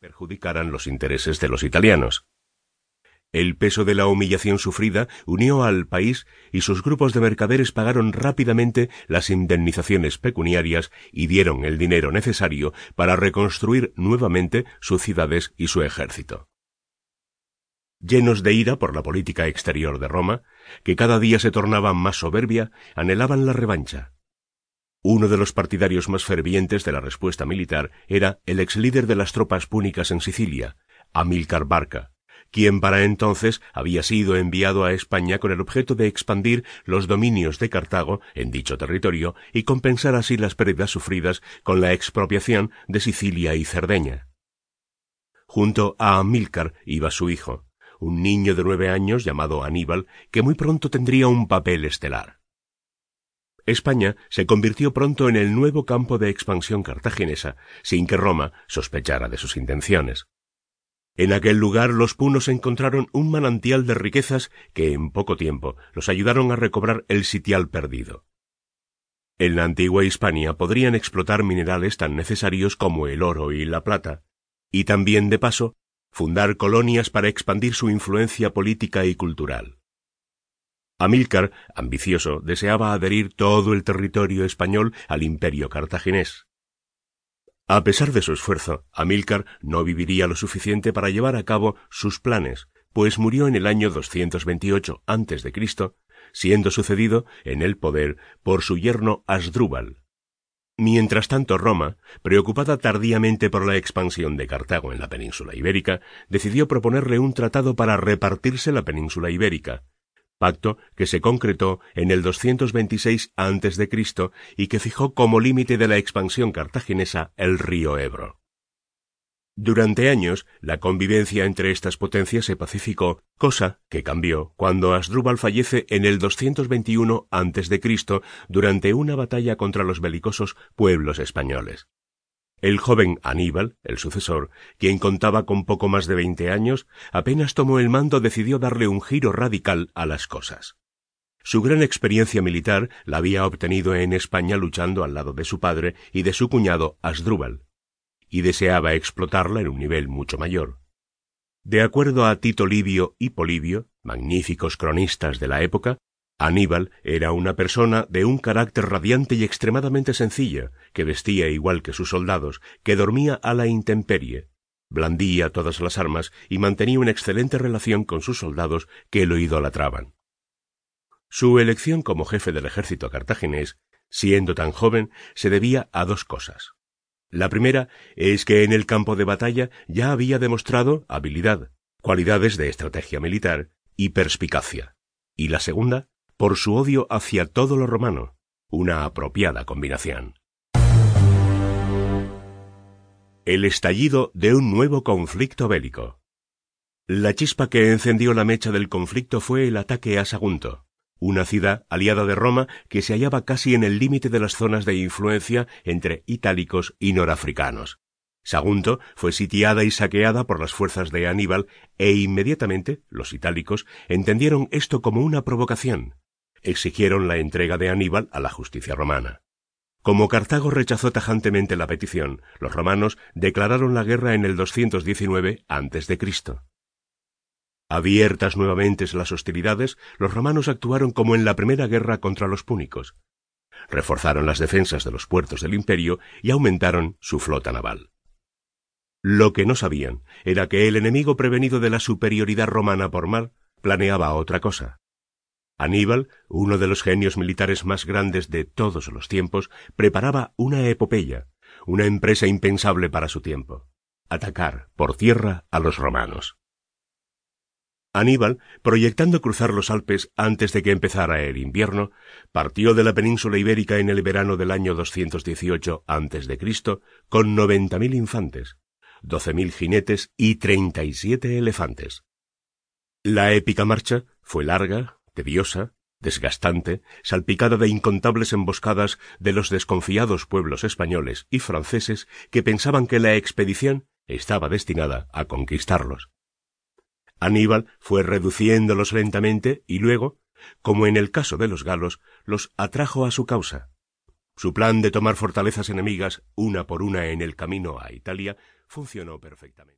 perjudicaran los intereses de los italianos. El peso de la humillación sufrida unió al país y sus grupos de mercaderes pagaron rápidamente las indemnizaciones pecuniarias y dieron el dinero necesario para reconstruir nuevamente sus ciudades y su ejército. Llenos de ira por la política exterior de Roma, que cada día se tornaba más soberbia, anhelaban la revancha. Uno de los partidarios más fervientes de la respuesta militar era el ex líder de las tropas púnicas en Sicilia, Amílcar Barca, quien para entonces había sido enviado a España con el objeto de expandir los dominios de Cartago en dicho territorio y compensar así las pérdidas sufridas con la expropiación de Sicilia y Cerdeña. Junto a Amílcar iba su hijo, un niño de nueve años llamado Aníbal, que muy pronto tendría un papel estelar. España se convirtió pronto en el nuevo campo de expansión cartaginesa, sin que Roma sospechara de sus intenciones. En aquel lugar los punos encontraron un manantial de riquezas que en poco tiempo los ayudaron a recobrar el sitial perdido. En la antigua Hispania podrían explotar minerales tan necesarios como el oro y la plata, y también, de paso, fundar colonias para expandir su influencia política y cultural. Amílcar, ambicioso, deseaba adherir todo el territorio español al imperio cartaginés. A pesar de su esfuerzo, Amílcar no viviría lo suficiente para llevar a cabo sus planes, pues murió en el año 228 a.C., siendo sucedido en el poder por su yerno Asdrúbal. Mientras tanto, Roma, preocupada tardíamente por la expansión de Cartago en la península ibérica, decidió proponerle un tratado para repartirse la península ibérica, pacto que se concretó en el 226 a.C. y que fijó como límite de la expansión cartaginesa el río Ebro. Durante años, la convivencia entre estas potencias se pacificó, cosa que cambió cuando Asdrúbal fallece en el 221 a.C. durante una batalla contra los belicosos pueblos españoles. El joven Aníbal, el sucesor, quien contaba con poco más de veinte años, apenas tomó el mando decidió darle un giro radical a las cosas. Su gran experiencia militar la había obtenido en España luchando al lado de su padre y de su cuñado Asdrúbal, y deseaba explotarla en un nivel mucho mayor. De acuerdo a Tito Livio y Polibio, magníficos cronistas de la época, Aníbal era una persona de un carácter radiante y extremadamente sencilla, que vestía igual que sus soldados, que dormía a la intemperie, blandía todas las armas y mantenía una excelente relación con sus soldados que lo idolatraban. Su elección como jefe del ejército cartaginés, siendo tan joven, se debía a dos cosas. La primera es que en el campo de batalla ya había demostrado habilidad, cualidades de estrategia militar y perspicacia. Y la segunda, por su odio hacia todo lo romano, una apropiada combinación. El estallido de un nuevo conflicto bélico. La chispa que encendió la mecha del conflicto fue el ataque a Sagunto, una ciudad aliada de Roma que se hallaba casi en el límite de las zonas de influencia entre itálicos y norafricanos. Sagunto fue sitiada y saqueada por las fuerzas de Aníbal e inmediatamente los itálicos entendieron esto como una provocación exigieron la entrega de Aníbal a la justicia romana. Como Cartago rechazó tajantemente la petición, los romanos declararon la guerra en el 219 a.C. Abiertas nuevamente las hostilidades, los romanos actuaron como en la primera guerra contra los púnicos. Reforzaron las defensas de los puertos del imperio y aumentaron su flota naval. Lo que no sabían era que el enemigo prevenido de la superioridad romana por mar planeaba otra cosa. Aníbal, uno de los genios militares más grandes de todos los tiempos, preparaba una epopeya, una empresa impensable para su tiempo, atacar por tierra a los romanos. Aníbal, proyectando cruzar los Alpes antes de que empezara el invierno, partió de la península ibérica en el verano del año 218 a.C. con noventa mil infantes, doce mil jinetes y treinta y siete elefantes. La épica marcha fue larga, tediosa, desgastante, salpicada de incontables emboscadas de los desconfiados pueblos españoles y franceses que pensaban que la expedición estaba destinada a conquistarlos. Aníbal fue reduciéndolos lentamente y luego, como en el caso de los galos, los atrajo a su causa. Su plan de tomar fortalezas enemigas una por una en el camino a Italia funcionó perfectamente.